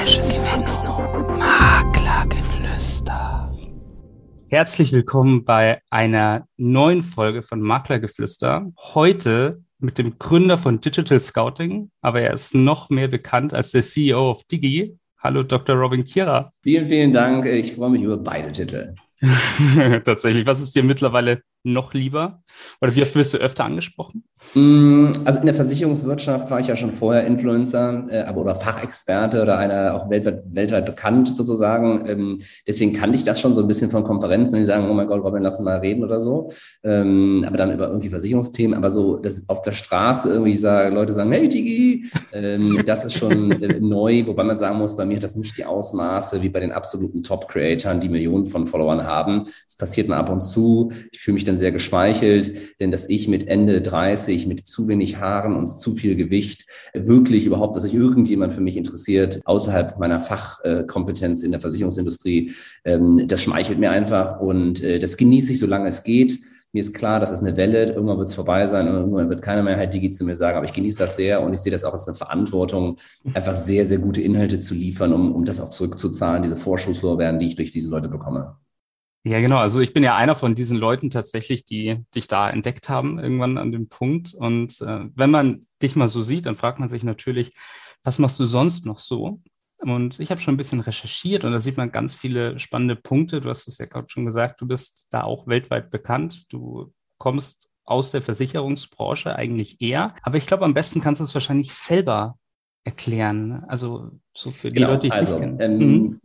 Maklergeflüster. Herzlich willkommen bei einer neuen Folge von Maklergeflüster. Heute mit dem Gründer von Digital Scouting, aber er ist noch mehr bekannt als der CEO of Digi. Hallo Dr. Robin Kira. Vielen, vielen Dank. Ich freue mich über beide Titel. Tatsächlich. Was ist dir mittlerweile noch lieber? Oder wie oft wirst du öfter angesprochen? Mm, also in der Versicherungswirtschaft war ich ja schon vorher Influencer, äh, aber oder Fachexperte oder einer auch weltweit, weltweit bekannt sozusagen. Ähm, deswegen kannte ich das schon so ein bisschen von Konferenzen, die sagen, oh mein Gott, Robin, lass uns mal reden oder so. Ähm, aber dann über irgendwie Versicherungsthemen, aber so, dass auf der Straße irgendwie sagen, Leute sagen, hey Digi, ähm, das ist schon äh, neu, wobei man sagen muss, bei mir hat das nicht die Ausmaße wie bei den absoluten Top-Creatoren, die Millionen von Followern haben. Es passiert mal ab und zu. Ich fühle mich dann sehr geschmeichelt, denn dass ich mit Ende 30, mit zu wenig Haaren und zu viel Gewicht wirklich überhaupt, dass sich irgendjemand für mich interessiert, außerhalb meiner Fachkompetenz in der Versicherungsindustrie, ähm, das schmeichelt mir einfach und äh, das genieße ich, solange es geht. Mir ist klar, das ist eine Welle, irgendwann wird es vorbei sein und irgendwann wird keiner mehr halt Digi zu mir sagen, aber ich genieße das sehr und ich sehe das auch als eine Verantwortung, einfach sehr, sehr gute Inhalte zu liefern, um, um das auch zurückzuzahlen, diese Vorschusslorbeeren, die ich durch diese Leute bekomme. Ja, genau. Also ich bin ja einer von diesen Leuten tatsächlich, die dich da entdeckt haben, irgendwann an dem Punkt. Und äh, wenn man dich mal so sieht, dann fragt man sich natürlich, was machst du sonst noch so? Und ich habe schon ein bisschen recherchiert und da sieht man ganz viele spannende Punkte. Du hast es ja gerade schon gesagt, du bist da auch weltweit bekannt. Du kommst aus der Versicherungsbranche eigentlich eher. Aber ich glaube, am besten kannst du es wahrscheinlich selber erklären. Also so für die genau, Leute, die ich also, nicht kenne. Ähm, mhm.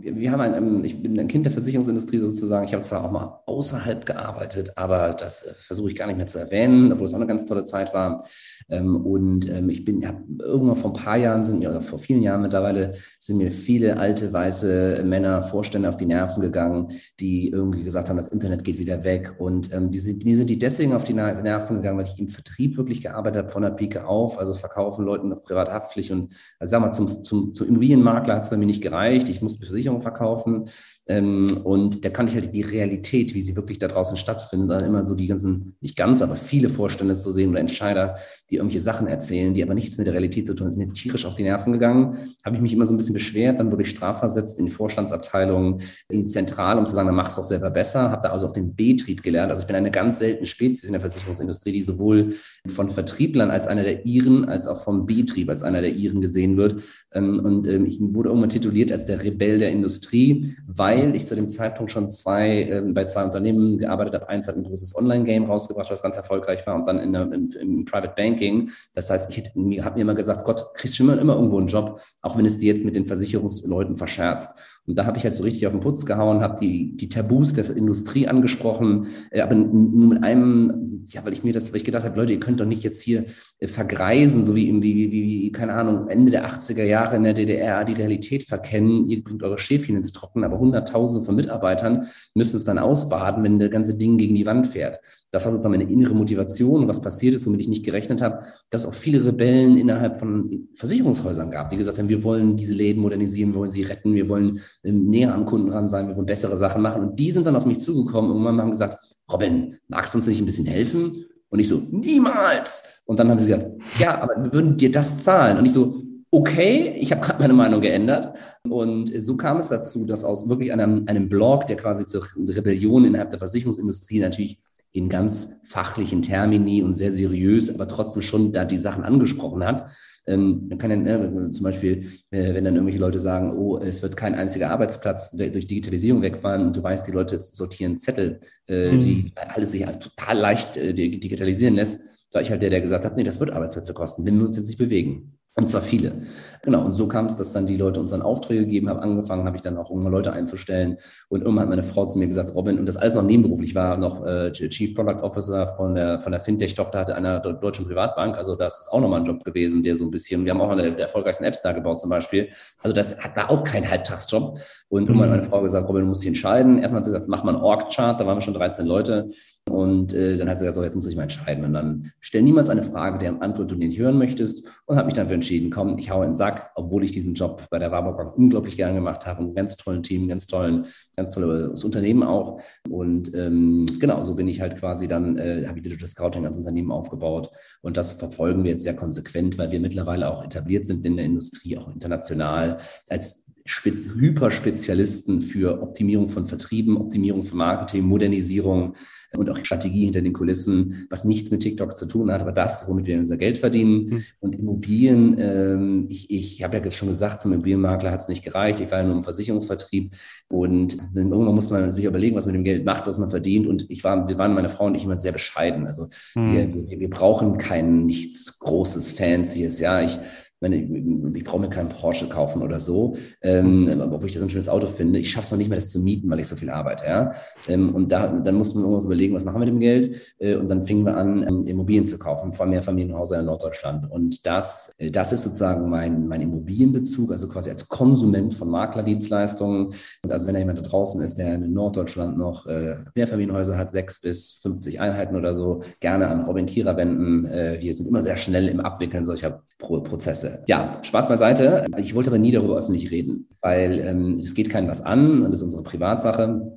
Wir haben ein, ähm, ich bin ein Kind der Versicherungsindustrie sozusagen. Ich habe zwar auch mal außerhalb gearbeitet, aber das äh, versuche ich gar nicht mehr zu erwähnen, obwohl es auch eine ganz tolle Zeit war. Ähm, und ähm, ich bin, habe irgendwann vor ein paar Jahren sind mir, oder vor vielen Jahren mittlerweile, sind mir viele alte weiße Männer, Vorstände auf die Nerven gegangen, die irgendwie gesagt haben, das Internet geht wieder weg. Und ähm, die, sind, die sind die deswegen auf die Nerven gegangen, weil ich im Vertrieb wirklich gearbeitet habe, von der Pike auf, also verkaufen Leuten noch privathaftlich und also sag mal, zum, zum, zum Immobilienmakler hat es bei mir nicht gereicht. Ich musste Versicherung verkaufen. Ähm, und da kannte ich halt die Realität, wie sie wirklich da draußen stattfindet, dann immer so die ganzen, nicht ganz, aber viele Vorstände zu sehen oder Entscheider, die irgendwelche Sachen erzählen, die aber nichts mit der Realität zu tun haben. ist mir tierisch auf die Nerven gegangen. Habe ich mich immer so ein bisschen beschwert, dann wurde ich strafversetzt in die Vorstandsabteilung, in die Zentrale, um zu sagen, dann mach es doch selber besser. Habe da also auch den Betrieb gelernt. Also ich bin eine ganz seltene Spezies in der Versicherungsindustrie, die sowohl von Vertrieblern als einer der Iren, als auch vom Betrieb als einer der Iren gesehen wird. Ähm, und ähm, ich wurde irgendwann tituliert als der Rebell der Industrie, weil ich zu dem Zeitpunkt schon zwei, äh, bei zwei Unternehmen gearbeitet habe. Eins hat ein großes Online-Game rausgebracht, was ganz erfolgreich war, und dann in der, im, im, Private Banking. Das heißt, ich habe mir immer gesagt, Gott, kriegst du immer, immer irgendwo einen Job, auch wenn es dir jetzt mit den Versicherungsleuten verscherzt. Und da habe ich halt so richtig auf den Putz gehauen, habe die, die Tabus der Industrie angesprochen, äh, aber nur mit einem, ja, weil ich mir das, weil ich gedacht habe, Leute, ihr könnt doch nicht jetzt hier äh, vergreisen, so wie irgendwie, wie, wie, keine Ahnung, Ende der 80er Jahre in der DDR die Realität verkennen, ihr bringt eure Schäfchen ins Trocken, aber Hunderttausende von Mitarbeitern müssen es dann ausbaden, wenn der ganze Ding gegen die Wand fährt. Das war sozusagen meine innere Motivation, was passiert ist, womit ich nicht gerechnet habe, dass es auch viele Rebellen innerhalb von Versicherungshäusern gab, die gesagt haben, wir wollen diese Läden modernisieren, wir wollen sie retten, wir wollen ähm, näher am Kunden ran sein, wir wollen bessere Sachen machen. Und die sind dann auf mich zugekommen und haben gesagt, Robin, magst du uns nicht ein bisschen helfen? Und ich so, niemals. Und dann haben sie gesagt, ja, aber wir würden dir das zahlen. Und ich so, okay, ich habe gerade meine Meinung geändert. Und so kam es dazu, dass aus wirklich einem, einem Blog, der quasi zur Rebellion innerhalb der Versicherungsindustrie natürlich in ganz fachlichen Termini und sehr seriös, aber trotzdem schon da die Sachen angesprochen hat. Ähm, man kann ja ne, zum Beispiel, äh, wenn dann irgendwelche Leute sagen, oh, es wird kein einziger Arbeitsplatz durch Digitalisierung wegfallen und du weißt, die Leute sortieren Zettel, äh, mhm. die alles sich halt total leicht äh, digitalisieren lässt, da ich halt der, der gesagt hat, nee, das wird Arbeitsplätze kosten, wenn wir uns jetzt nicht bewegen. Und zwar viele. Genau. Und so kam es, dass dann die Leute uns dann Aufträge gegeben haben. Angefangen habe ich dann auch irgendwann Leute einzustellen. Und irgendwann hat meine Frau zu mir gesagt, Robin, und das alles noch nebenberuflich, war noch äh, Chief Product Officer von der, von der Fintech-Tochter hatte einer deutschen Privatbank. Also das ist auch nochmal ein Job gewesen, der so ein bisschen, wir haben auch eine der erfolgreichsten Apps da gebaut zum Beispiel. Also das war auch kein Halbtagsjob. Und irgendwann hat meine Frau gesagt, Robin, du musst dich entscheiden. Erstmal hat sie gesagt, mach mal einen Org-Chart. Da waren wir schon 13 Leute. Und äh, dann hat sie gesagt, so, jetzt muss ich mal entscheiden. Und dann stell niemals eine Frage, deren Antwort du nicht hören möchtest. Und habe mich dann für entschieden, komm, ich haue in den Sack, obwohl ich diesen Job bei der Warburg Bank unglaublich gern gemacht habe. Ein ganz tollen Team, ganz tollen, ganz tolles Unternehmen auch. Und ähm, genau, so bin ich halt quasi dann, äh, habe ich Digital Scouting als Unternehmen aufgebaut. Und das verfolgen wir jetzt sehr konsequent, weil wir mittlerweile auch etabliert sind in der Industrie, auch international, als Spez Hyperspezialisten für Optimierung von Vertrieben, Optimierung von Marketing, Modernisierung und auch Strategie hinter den Kulissen, was nichts mit TikTok zu tun hat, aber das, womit wir unser Geld verdienen. Mhm. Und Immobilien, ähm, ich, ich habe ja jetzt schon gesagt, zum Immobilienmakler hat es nicht gereicht. Ich war ja nur im Versicherungsvertrieb und dann irgendwann muss man sich überlegen, was man mit dem Geld macht, was man verdient. Und ich war, wir waren, meine Frau und ich, immer sehr bescheiden. Also mhm. wir, wir, wir brauchen kein nichts Großes, Fancyes. Ja, ich meine, ich, ich brauche mir keinen Porsche kaufen oder so, ähm, obwohl ich das ein schönes Auto finde. Ich schaffe es noch nicht mehr, das zu mieten, weil ich so viel arbeite. Ja? Ähm, und da, dann mussten wir irgendwas überlegen, was machen wir mit dem Geld? Äh, und dann fingen wir an, ähm, Immobilien zu kaufen, vor allem Mehrfamilienhäuser in Norddeutschland. Und das, äh, das ist sozusagen mein, mein Immobilienbezug, also quasi als Konsument von Maklerdienstleistungen. Und also wenn da jemand da draußen ist, der in Norddeutschland noch äh, Mehrfamilienhäuser hat, sechs bis 50 Einheiten oder so, gerne an Robin Kierer wenden. Äh, wir sind immer sehr schnell im Abwickeln solcher Pro Prozesse. Prozesse. Ja, Spaß beiseite. Ich wollte aber nie darüber öffentlich reden, weil ähm, es geht keinem was an und das ist unsere Privatsache.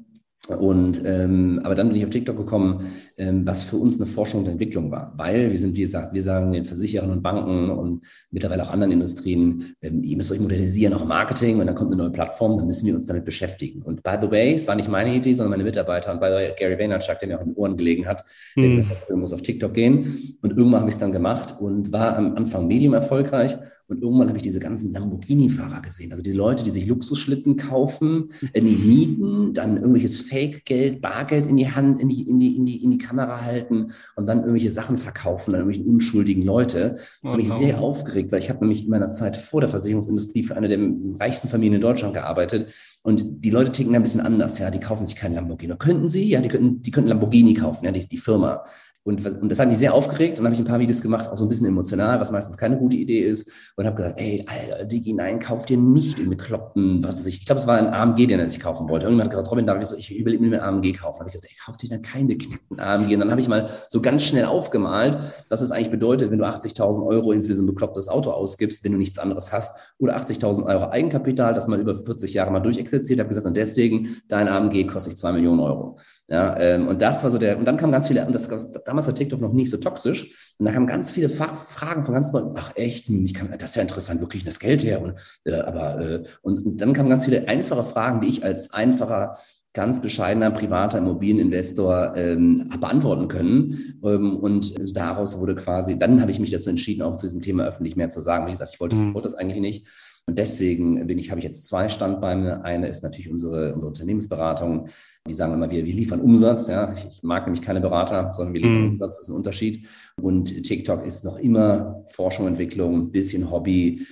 Und ähm, aber dann bin ich auf TikTok gekommen, ähm, was für uns eine Forschung und Entwicklung war, weil wir sind, wie gesagt, wir sagen den Versicherern und Banken und mittlerweile auch anderen Industrien, ähm, ihr müsst euch modernisieren, auch Marketing, und dann kommt eine neue Plattform, dann müssen wir uns damit beschäftigen. Und by the way, es war nicht meine Idee, sondern meine Mitarbeiter und by the way, Gary Vaynerchuk, der mir auch in den Ohren gelegen hat, der hm. gesagt hat, du musst auf TikTok gehen. Und irgendwann habe ich es dann gemacht und war am Anfang medium erfolgreich und irgendwann habe ich diese ganzen Lamborghini-Fahrer gesehen. Also die Leute, die sich Luxusschlitten kaufen, in die mieten, dann irgendwelches Fake-Geld, Bargeld in die Hand, in die, in die, in die, in die Kamera halten und dann irgendwelche Sachen verkaufen an irgendwelchen unschuldigen Leute. Das oh, hat mich no. sehr aufgeregt, weil ich habe nämlich in meiner Zeit vor der Versicherungsindustrie für eine der reichsten Familien in Deutschland gearbeitet. Und die Leute ticken ein bisschen anders, ja. Die kaufen sich keinen Lamborghini. Könnten sie? Ja, die könnten, die könnten Lamborghini kaufen, ja, die, die Firma. Und, und das hat mich sehr aufgeregt und habe ich ein paar Videos gemacht, auch so ein bisschen emotional, was meistens keine gute Idee ist. Und habe gesagt, ey, Alter, Digi, nein, kauf dir nicht in bekloppten, was weiß ich. Ich glaube, es war ein AMG, den er sich kaufen wollte. Irgendwann hat gesagt, Robin, darf ich so, ich will mir ein AMG kaufen. habe ich gesagt, ey, kauf dir dann keinen beknickten AMG. Und dann habe ich mal so ganz schnell aufgemalt, was es eigentlich bedeutet, wenn du 80.000 Euro für so ein beklopptes Auto ausgibst, wenn du nichts anderes hast. Oder 80.000 Euro Eigenkapital, das mal über 40 Jahre mal durchexerziert. habe gesagt, und deswegen, dein AMG kostet 2 Millionen Euro. Ja, ähm, und das war so der, und dann kamen ganz viele, und das, das damals war TikTok noch nicht so toxisch, und da kamen ganz viele Fragen von ganz Leuten, ach echt, ich kann, das ist ja interessant, wirklich das Geld her, und, äh, aber, äh, und, und dann kamen ganz viele einfache Fragen, die ich als einfacher, ganz bescheidener privater Immobilieninvestor ähm, beantworten können. Ähm, und daraus wurde quasi, dann habe ich mich dazu entschieden, auch zu diesem Thema öffentlich mehr zu sagen. Wie gesagt, ich wollte, mhm. wollte das eigentlich nicht. Und deswegen bin ich, habe ich jetzt zwei Standbeine. Eine ist natürlich unsere, unsere Unternehmensberatung. Wir sagen immer, wir, wir liefern Umsatz. Ja. Ich mag nämlich keine Berater, sondern wir liefern mm. Umsatz, das ist ein Unterschied. Und TikTok ist noch immer Forschung, Entwicklung, ein bisschen Hobby,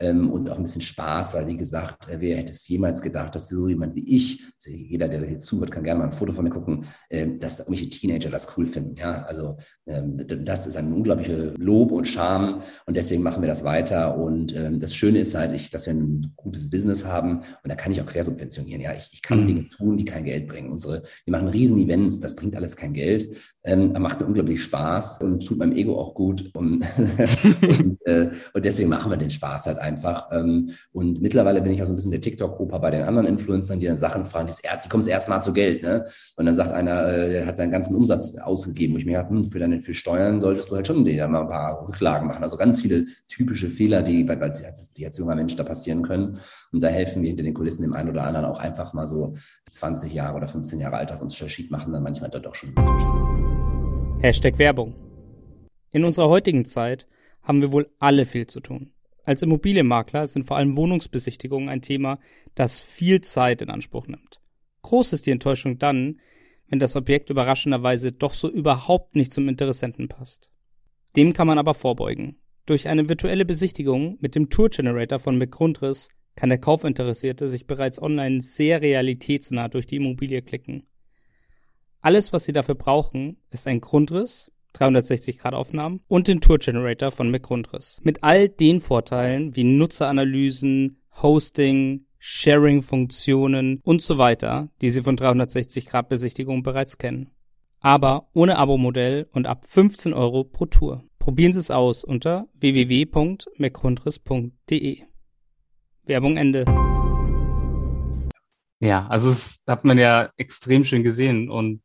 und auch ein bisschen Spaß, weil wie gesagt, äh, wer hätte es jemals gedacht, dass so jemand wie ich, also jeder, der hier zuhört, kann gerne mal ein Foto von mir gucken, äh, dass da irgendwelche Teenager das cool finden. Ja, also ähm, das ist ein unglaublicher Lob und Charme und deswegen machen wir das weiter. Und ähm, das Schöne ist halt, ich, dass wir ein gutes Business haben und da kann ich auch quersubventionieren. Ja, ich, ich kann mhm. Dinge tun, die kein Geld bringen. Unsere, wir machen riesen Events, das bringt alles kein Geld, ähm, macht mir unglaublich Spaß und tut meinem Ego auch gut. Und, und, äh, und deswegen machen wir den Spaß halt einfach. Ähm, und mittlerweile bin ich auch so ein bisschen der TikTok-Opa bei den anderen Influencern, die dann Sachen fragen, die, kommen das erste Mal zu Geld. Ne? Und dann sagt einer, äh, der hat seinen ganzen Umsatz ausgegeben, wo ich mir gedacht, hm, für deine für Steuern solltest du halt schon mal ein paar Rücklagen machen. Also ganz viele typische Fehler, die, weil, als, die als junger Mensch da passieren können. Und da helfen wir hinter den Kulissen dem einen oder anderen auch einfach mal so 20 Jahre oder 15 Jahre Altersunterschied machen dann manchmal da doch schon. Hashtag Werbung. In unserer heutigen Zeit haben wir wohl alle viel zu tun. Als Immobilienmakler sind vor allem Wohnungsbesichtigungen ein Thema, das viel Zeit in Anspruch nimmt. Groß ist die Enttäuschung dann, wenn das Objekt überraschenderweise doch so überhaupt nicht zum Interessenten passt. Dem kann man aber vorbeugen. Durch eine virtuelle Besichtigung mit dem Tour Generator von McGrundriss kann der Kaufinteressierte sich bereits online sehr realitätsnah durch die Immobilie klicken. Alles, was Sie dafür brauchen, ist ein Grundriss, 360-Grad-Aufnahmen und den Tour Generator von McGrundriss. Mit all den Vorteilen wie Nutzeranalysen, Hosting, Sharing-Funktionen und so weiter, die Sie von 360-Grad-Besichtigungen bereits kennen. aber ohne Abo-Modell und ab 15 Euro pro Tour. Probieren Sie es aus unter www.mcgrundriss.de. Werbung Ende. Ja, also das hat man ja extrem schön gesehen und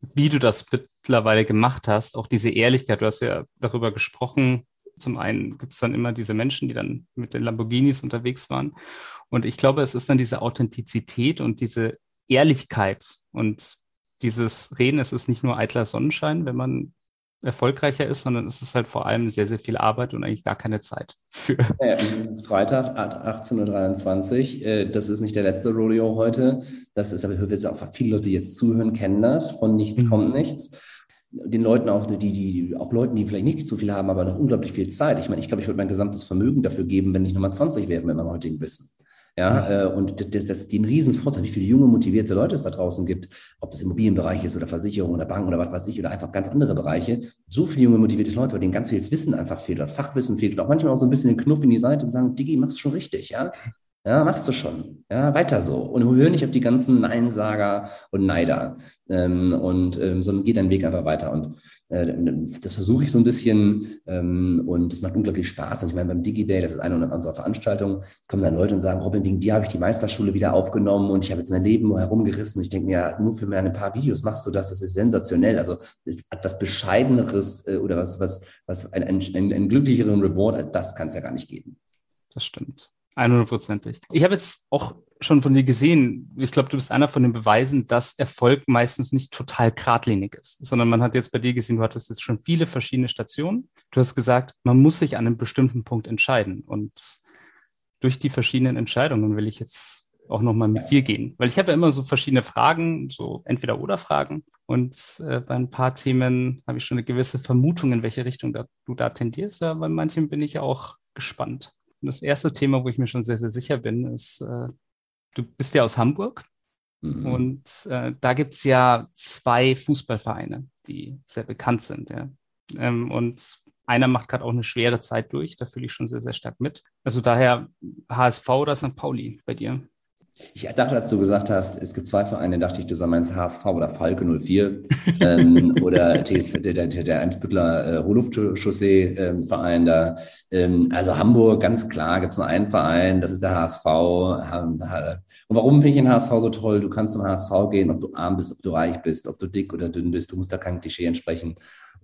wie du das mittlerweile gemacht hast, auch diese Ehrlichkeit, du hast ja darüber gesprochen, zum einen gibt es dann immer diese Menschen, die dann mit den Lamborghinis unterwegs waren. Und ich glaube, es ist dann diese Authentizität und diese Ehrlichkeit und dieses Reden, es ist nicht nur eitler Sonnenschein, wenn man erfolgreicher ist, sondern es ist halt vor allem sehr, sehr viel Arbeit und eigentlich gar keine Zeit für. Ja, es ist Freitag, 18.23 Uhr. Äh, das ist nicht der letzte Rodeo heute. Das ist aber, ich jetzt auch viele Leute, die jetzt zuhören, kennen das. Von nichts mhm. kommt nichts. Den Leuten auch, die, die, auch Leuten, die vielleicht nicht so viel haben, aber noch unglaublich viel Zeit. Ich meine, ich glaube, ich würde mein gesamtes Vermögen dafür geben, wenn ich nochmal 20 wäre mit meinem heutigen Wissen. Ja, ja. Äh, und das, das den Riesenvorteil, wie viele junge, motivierte Leute es da draußen gibt, ob das Immobilienbereich ist oder Versicherung oder Bank oder was weiß ich oder einfach ganz andere Bereiche. So viele junge, motivierte Leute, bei denen ganz viel Wissen einfach fehlt oder Fachwissen fehlt und auch manchmal auch so ein bisschen den Knuff in die Seite und sagen, Digi, machst schon richtig, ja. Ja, machst du schon. Ja, weiter so. Und hör nicht auf die ganzen Neinsager und Neider. Ähm, und ähm, sondern geh deinen Weg einfach weiter. Und das versuche ich so ein bisschen ähm, und es macht unglaublich Spaß. Und ich meine, beim DigiDay, das ist eine unserer Veranstaltungen, kommen dann Leute und sagen, Robin, wegen dir habe ich die Meisterschule wieder aufgenommen und ich habe jetzt mein Leben herumgerissen. Ich denke mir, ja, nur für ein paar Videos machst du das, das ist sensationell. Also ist etwas Bescheideneres äh, oder was, was, was ein, ein, ein, glücklicheren Reward als das kann es ja gar nicht geben. Das stimmt. 100%ig. Ich habe jetzt auch schon von dir gesehen, ich glaube, du bist einer von den Beweisen, dass Erfolg meistens nicht total geradlinig ist, sondern man hat jetzt bei dir gesehen, du hattest jetzt schon viele verschiedene Stationen. Du hast gesagt, man muss sich an einem bestimmten Punkt entscheiden. Und durch die verschiedenen Entscheidungen will ich jetzt auch nochmal mit dir gehen. Weil ich habe ja immer so verschiedene Fragen, so entweder oder Fragen. Und äh, bei ein paar Themen habe ich schon eine gewisse Vermutung, in welche Richtung da, du da tendierst. Aber bei manchen bin ich auch gespannt. Das erste Thema, wo ich mir schon sehr, sehr sicher bin, ist, äh, du bist ja aus Hamburg mhm. und äh, da gibt es ja zwei Fußballvereine, die sehr bekannt sind. Ja. Ähm, und einer macht gerade auch eine schwere Zeit durch, da fühle ich schon sehr, sehr stark mit. Also daher HSV oder St. Pauli bei dir? Ich dachte, als du gesagt hast, es gibt zwei Vereine, dachte ich, du sagst meinst HSV oder Falke 04 ähm, oder der, der, der Eimsbüttler äh, Hohlluftchaussee-Verein ähm, da. Ähm, also Hamburg, ganz klar, gibt es nur einen Verein, das ist der HSV. Und warum finde ich den HSV so toll? Du kannst zum HSV gehen, ob du arm bist, ob du reich bist, ob du dick oder dünn bist, du musst da kein Klischee entsprechen.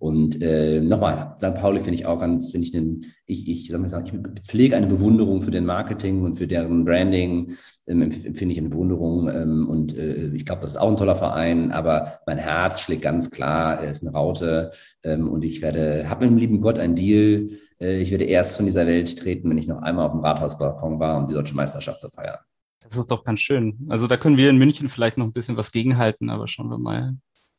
Und äh, nochmal, St. Pauli finde ich auch ganz, finde ich, den, ich, ich, sag mal, ich pflege eine Bewunderung für den Marketing und für deren Branding, ähm, empfinde ich eine Bewunderung. Ähm, und äh, ich glaube, das ist auch ein toller Verein, aber mein Herz schlägt ganz klar, er ist eine Raute ähm, und ich werde, habe mit dem lieben Gott einen Deal. Äh, ich werde erst von dieser Welt treten, wenn ich noch einmal auf dem Rathausbalkon war, um die deutsche Meisterschaft zu feiern. Das ist doch ganz schön. Also da können wir in München vielleicht noch ein bisschen was gegenhalten, aber schauen wir mal,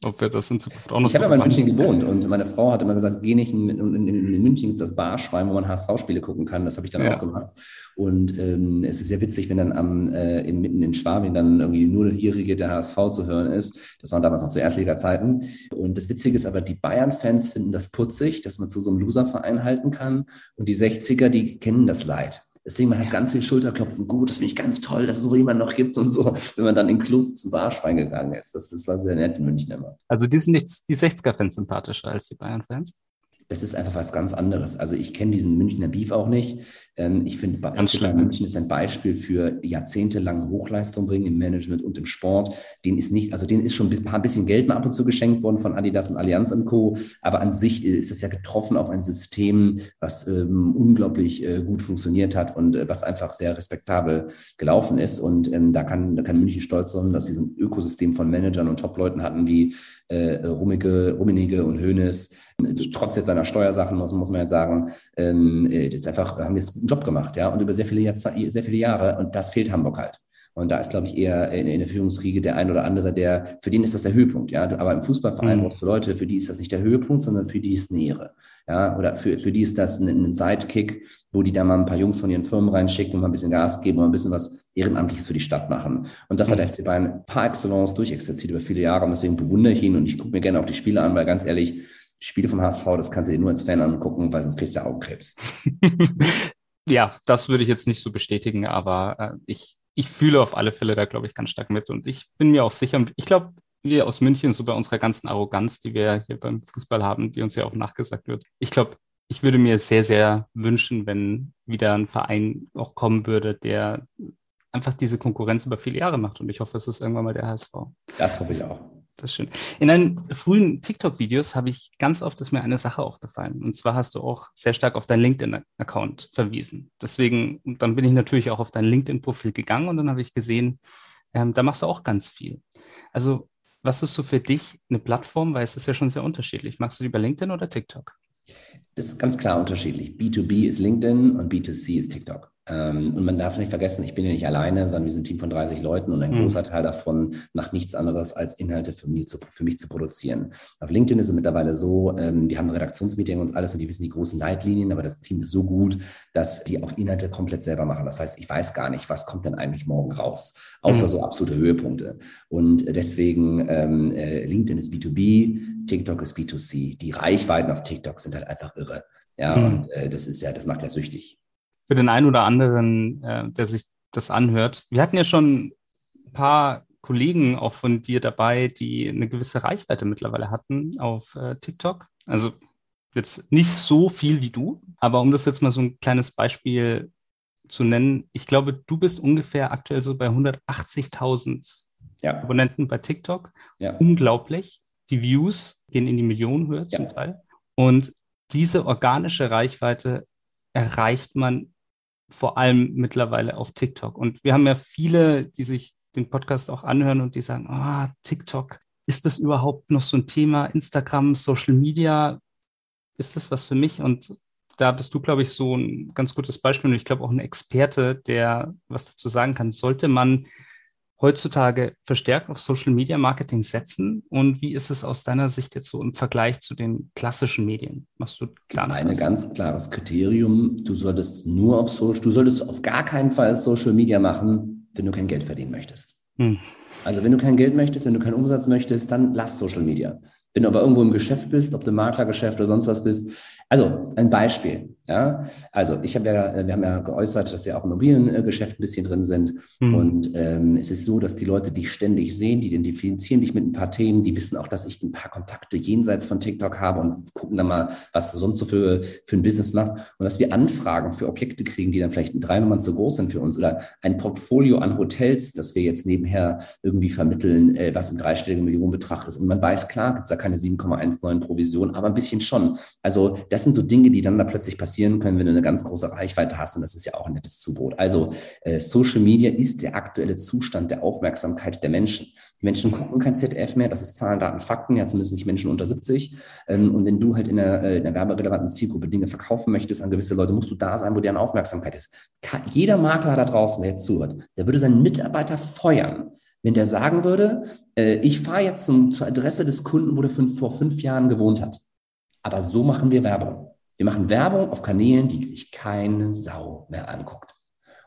ob wir das in Zukunft auch noch ich so Ich habe ja in München gewohnt und meine Frau hat immer gesagt, geh nicht in, in, in, in München gibt es das Barschwein, wo man HSV-Spiele gucken kann. Das habe ich dann ja. auch gemacht. Und ähm, es ist sehr witzig, wenn dann am, äh, in, mitten in Schwabing dann irgendwie nur Jährige der HSV zu hören ist. Das waren damals noch zu Erstliga-Zeiten. Und das Witzige ist aber, die Bayern-Fans finden das putzig, dass man zu so einem Loser-Verein halten kann. Und die 60er, die kennen das Leid. Deswegen, man hat ganz viel Schulterklopfen. Gut, das finde ich ganz toll, dass es so jemand noch gibt und so, wenn man dann in Kluft zum Barschwein gegangen ist. Das, das war sehr nett in München immer. Also die sind nicht die 60er-Fans sympathischer als die Bayern-Fans? Das ist einfach was ganz anderes. Also ich kenne diesen Münchner Beef auch nicht. Ähm, ich finde, München ist ein Beispiel für jahrzehntelange Hochleistung bringen im Management und im Sport. Den ist nicht, also denen ist schon ein paar bisschen Geld mal ab und zu geschenkt worden von Adidas und Allianz und Co. Aber an sich ist es ja getroffen auf ein System, was ähm, unglaublich äh, gut funktioniert hat und äh, was einfach sehr respektabel gelaufen ist. Und ähm, da, kann, da kann München stolz sein, dass sie so ein Ökosystem von Managern und Top-Leuten hatten, wie äh, Rummige, Rummenige und Hoeneß, trotz jetzt seiner Steuersachen, muss, muss man jetzt sagen, ähm, äh, jetzt einfach haben jetzt einen Job gemacht, ja, und über sehr viele, sehr viele Jahre und das fehlt Hamburg halt. Und da ist, glaube ich, eher in, in der Führungsriege der ein oder andere, der, für den ist das der Höhepunkt, ja. Aber im Fußballverein mhm. für Leute, für die ist das nicht der Höhepunkt, sondern für die ist Ehre. Ja, oder für, für die ist das ein, ein Sidekick, wo die da mal ein paar Jungs von ihren Firmen reinschicken und mal ein bisschen Gas geben und ein bisschen was Ehrenamtliches für die Stadt machen. Und das mhm. hat der FC Bayern par excellence durchexerziert über viele Jahre und deswegen bewundere ich ihn und ich gucke mir gerne auch die Spiele an, weil ganz ehrlich, Spiele vom HSV, das kannst du dir nur als Fan angucken, weil sonst kriegst du Augenkrebs. ja, das würde ich jetzt nicht so bestätigen, aber äh, ich, ich fühle auf alle Fälle da, glaube ich, ganz stark mit. Und ich bin mir auch sicher, ich glaube, wir aus München, so bei unserer ganzen Arroganz, die wir hier beim Fußball haben, die uns ja auch nachgesagt wird. Ich glaube, ich würde mir sehr, sehr wünschen, wenn wieder ein Verein auch kommen würde, der einfach diese Konkurrenz über viele Jahre macht. Und ich hoffe, es ist irgendwann mal der HSV. Das hoffe ich auch. Das ist schön. In deinen frühen TikTok-Videos habe ich ganz oft ist mir eine Sache aufgefallen. Und zwar hast du auch sehr stark auf deinen LinkedIn-Account verwiesen. Deswegen, dann bin ich natürlich auch auf dein LinkedIn-Profil gegangen und dann habe ich gesehen, ähm, da machst du auch ganz viel. Also, was ist so für dich eine Plattform? Weil es ist ja schon sehr unterschiedlich. Magst du lieber LinkedIn oder TikTok? Das ist ganz klar unterschiedlich. B2B ist LinkedIn und B2C ist TikTok. Ähm, und man darf nicht vergessen, ich bin ja nicht alleine, sondern wir sind ein Team von 30 Leuten und ein mhm. großer Teil davon macht nichts anderes, als Inhalte für mich zu, für mich zu produzieren. Auf LinkedIn ist es mittlerweile so, ähm, wir haben Redaktionsmeeting und alles und die wissen die großen Leitlinien, aber das Team ist so gut, dass die auch Inhalte komplett selber machen. Das heißt, ich weiß gar nicht, was kommt denn eigentlich morgen raus, außer mhm. so absolute Höhepunkte. Und deswegen ähm, äh, LinkedIn ist B2B, TikTok ist B2C. Die Reichweiten auf TikTok sind halt einfach irre. Ja, mhm. und äh, das ist ja, das macht ja süchtig für den einen oder anderen, äh, der sich das anhört. Wir hatten ja schon ein paar Kollegen auch von dir dabei, die eine gewisse Reichweite mittlerweile hatten auf äh, TikTok. Also jetzt nicht so viel wie du, aber um das jetzt mal so ein kleines Beispiel zu nennen, ich glaube, du bist ungefähr aktuell so bei 180.000 ja. Abonnenten bei TikTok. Ja. Unglaublich. Die Views gehen in die Millionenhöhe ja. zum Teil. Und diese organische Reichweite erreicht man vor allem mittlerweile auf TikTok. Und wir haben ja viele, die sich den Podcast auch anhören und die sagen, ah, oh, TikTok, ist das überhaupt noch so ein Thema? Instagram, Social Media, ist das was für mich? Und da bist du, glaube ich, so ein ganz gutes Beispiel und ich glaube auch ein Experte, der was dazu sagen kann. Sollte man heutzutage verstärkt auf Social Media Marketing setzen? Und wie ist es aus deiner Sicht jetzt so im Vergleich zu den klassischen Medien? Machst du da Ein ganz klares Kriterium. Du solltest nur auf Social, du solltest auf gar keinen Fall Social Media machen, wenn du kein Geld verdienen möchtest. Hm. Also wenn du kein Geld möchtest, wenn du keinen Umsatz möchtest, dann lass Social Media. Wenn du aber irgendwo im Geschäft bist, ob du Maklergeschäft oder sonst was bist, also ein Beispiel. Ja, also ich habe ja, wir haben ja geäußert, dass wir auch im Immobiliengeschäft ein bisschen drin sind. Mhm. Und ähm, es ist so, dass die Leute dich ständig sehen, die identifizieren dich mit ein paar Themen, die wissen auch, dass ich ein paar Kontakte jenseits von TikTok habe und gucken dann mal, was du sonst so für, für ein Business machst. Und dass wir Anfragen für Objekte kriegen, die dann vielleicht drei Nummern zu groß sind für uns oder ein Portfolio an Hotels, das wir jetzt nebenher irgendwie vermitteln, äh, was ein dreistelliger Millionenbetrag ist. Und man weiß, klar, gibt es da keine 7,19 Provision, aber ein bisschen schon. Also das sind so Dinge, die dann da plötzlich passieren können, wenn du eine ganz große Reichweite hast. Und das ist ja auch ein nettes Zubrot. Also äh, Social Media ist der aktuelle Zustand der Aufmerksamkeit der Menschen. Die Menschen gucken kein ZDF mehr, das ist Zahlen, Daten, Fakten, ja zumindest nicht Menschen unter 70. Ähm, und wenn du halt in einer, äh, in einer werberelevanten Zielgruppe Dinge verkaufen möchtest an gewisse Leute, musst du da sein, wo deren Aufmerksamkeit ist. Jeder Makler da draußen, der jetzt zuhört, der würde seinen Mitarbeiter feuern, wenn der sagen würde, äh, ich fahre jetzt zum, zur Adresse des Kunden, wo der fünf, vor fünf Jahren gewohnt hat. Aber so machen wir Werbung. Wir machen Werbung auf Kanälen, die sich keine Sau mehr anguckt.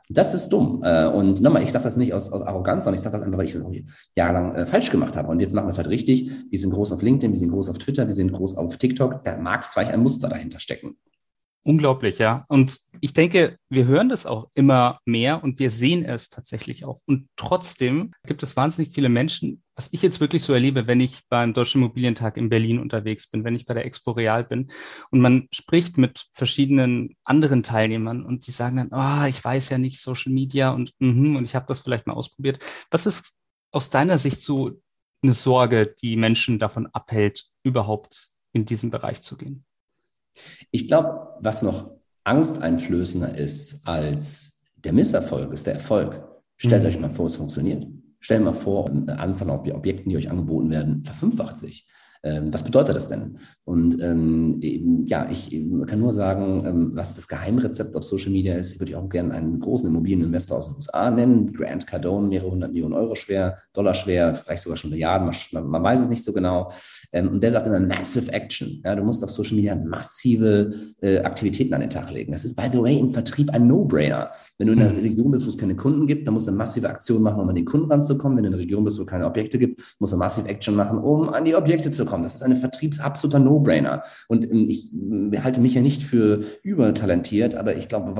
Das ist dumm. Äh, und nochmal, ich sage das nicht aus, aus Arroganz, sondern ich sage das einfach, weil ich das auch jahrelang äh, falsch gemacht habe. Und jetzt machen wir es halt richtig. Wir sind groß auf LinkedIn, wir sind groß auf Twitter, wir sind groß auf TikTok. Da mag vielleicht ein Muster dahinter stecken. Unglaublich, ja. Und ich denke, wir hören das auch immer mehr und wir sehen es tatsächlich auch. Und trotzdem gibt es wahnsinnig viele Menschen, was ich jetzt wirklich so erlebe, wenn ich beim Deutschen Immobilientag in Berlin unterwegs bin, wenn ich bei der Expo Real bin und man spricht mit verschiedenen anderen Teilnehmern und die sagen dann, oh, ich weiß ja nicht Social Media und, mm, und ich habe das vielleicht mal ausprobiert. Was ist aus deiner Sicht so eine Sorge, die Menschen davon abhält, überhaupt in diesen Bereich zu gehen? Ich glaube, was noch angsteinflößender ist als der Misserfolg, ist der Erfolg. Stellt mhm. euch mal vor, es funktioniert. Stellt mal vor, eine Anzahl an Objekten, die euch angeboten werden, verfünffacht sich. Ähm, was bedeutet das denn? Und ähm, eben, ja, ich kann nur sagen, ähm, was das Geheimrezept auf Social Media ist. Würde ich auch gerne einen großen Immobilieninvestor aus den USA nennen. Grant Cardone, mehrere hundert Millionen Euro schwer, Dollar schwer, vielleicht sogar schon Milliarden, man, man weiß es nicht so genau. Ähm, und der sagt immer Massive Action. Ja, du musst auf Social Media massive äh, Aktivitäten an den Tag legen. Das ist, by the way, im Vertrieb ein No-Brainer. Wenn du in einer mhm. Region bist, wo es keine Kunden gibt, dann musst du eine massive Aktion machen, um an den Kunden ranzukommen. Wenn du in einer Region bist, wo es keine Objekte gibt, musst du massive Action machen, um an die Objekte zu kommen. Das ist ein vertriebsabsoluter No-Brainer. Und ähm, ich äh, halte mich ja nicht für übertalentiert, aber ich glaube,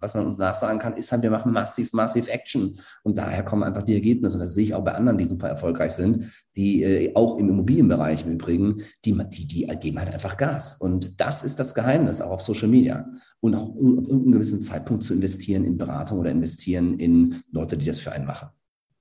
was man uns nachsagen kann, ist halt, wir machen massiv, massiv Action. Und daher kommen einfach die Ergebnisse. Und das sehe ich auch bei anderen, die super erfolgreich sind, die äh, auch im Immobilienbereich im Übrigen, die, die, die geben halt einfach Gas. Und das ist das Geheimnis, auch auf Social Media. Und auch ab irgendeinem gewissen Zeitpunkt zu investieren in Beratung oder investieren in Leute, die das für einen machen.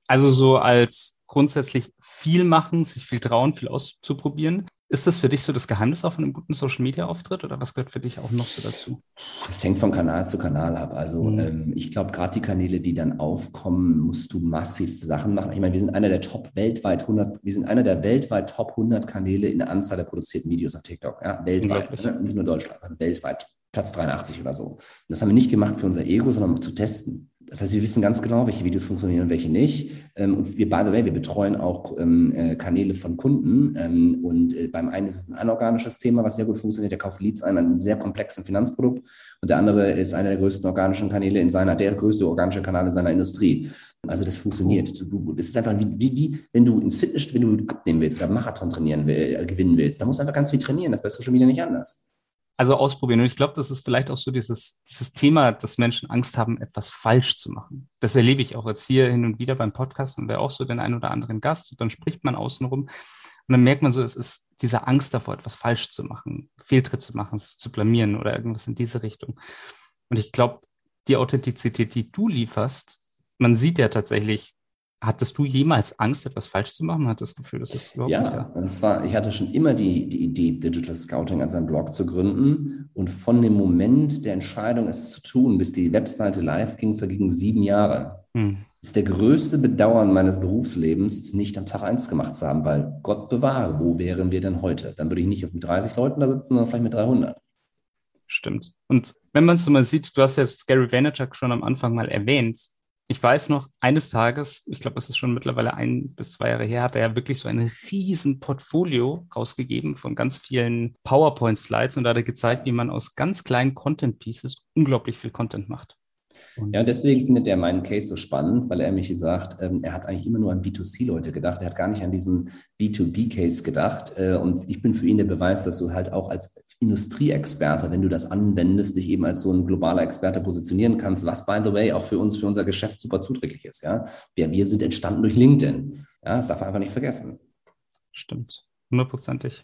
Also so als grundsätzlich viel machen, sich viel trauen, viel auszuprobieren. Ist das für dich so das Geheimnis auch von einem guten Social Media Auftritt oder was gehört für dich auch noch so dazu? Das hängt von Kanal zu Kanal ab. Also mhm. ähm, ich glaube, gerade die Kanäle, die dann aufkommen, musst du massiv Sachen machen. Ich meine, wir sind einer der Top weltweit 100, wir sind einer der weltweit Top 100 Kanäle in der Anzahl der produzierten Videos auf TikTok. Ja, weltweit, ne? nicht nur Deutschland, sondern weltweit. Platz 83 oder so. Das haben wir nicht gemacht für unser Ego, sondern um zu testen. Das heißt, wir wissen ganz genau, welche Videos funktionieren und welche nicht. Ähm, und wir, by the way, wir betreuen auch ähm, äh, Kanäle von Kunden. Ähm, und äh, beim einen ist es ein anorganisches Thema, was sehr gut funktioniert. Der kauft Leads ein, ein sehr komplexen Finanzprodukt. Und der andere ist einer der größten organischen Kanäle in seiner, der größte organische Kanal in seiner Industrie. Also das funktioniert. Du, es ist einfach wie, wie, wie, wenn du ins Fitness, wenn du abnehmen willst oder Marathon trainieren will, äh, gewinnen willst, dann musst du einfach ganz viel trainieren. Das ist bei Social Media nicht anders. Also ausprobieren. Und ich glaube, das ist vielleicht auch so dieses, dieses Thema, dass Menschen Angst haben, etwas falsch zu machen. Das erlebe ich auch jetzt hier hin und wieder beim Podcast und wäre auch so den einen oder anderen Gast und dann spricht man außenrum und dann merkt man so, es ist diese Angst davor, etwas falsch zu machen, Fehltritt zu machen, zu blamieren oder irgendwas in diese Richtung. Und ich glaube, die Authentizität, die du lieferst, man sieht ja tatsächlich, Hattest du jemals Angst, etwas falsch zu machen? Hat das Gefühl, das ist überhaupt ja, nicht da? Und zwar, ich hatte schon immer die, die Idee, Digital Scouting als einen Blog zu gründen. Und von dem Moment der Entscheidung, es zu tun, bis die Webseite live ging, vergingen sieben Jahre. Hm. Das ist der größte Bedauern meines Berufslebens, es nicht am Tag eins gemacht zu haben, weil Gott bewahre, wo wären wir denn heute? Dann würde ich nicht mit 30 Leuten da sitzen, sondern vielleicht mit 300. Stimmt. Und wenn man es so mal sieht, du hast ja Gary Vaynerchuk schon am Anfang mal erwähnt, ich weiß noch, eines Tages, ich glaube, das ist schon mittlerweile ein bis zwei Jahre her, hat er ja wirklich so ein riesen Portfolio rausgegeben von ganz vielen PowerPoint-Slides und da hat er gezeigt, wie man aus ganz kleinen Content-Pieces unglaublich viel Content macht. Ja, deswegen findet er meinen Case so spannend, weil er mich gesagt, ähm, er hat eigentlich immer nur an B2C-Leute gedacht. Er hat gar nicht an diesen B2B-Case gedacht. Äh, und ich bin für ihn der Beweis, dass du halt auch als Industrieexperte, wenn du das anwendest, dich eben als so ein globaler Experte positionieren kannst, was, by the way, auch für uns, für unser Geschäft super zuträglich ist. Ja, wir, wir sind entstanden durch LinkedIn. Ja, das darf man einfach nicht vergessen. Stimmt. Hundertprozentig.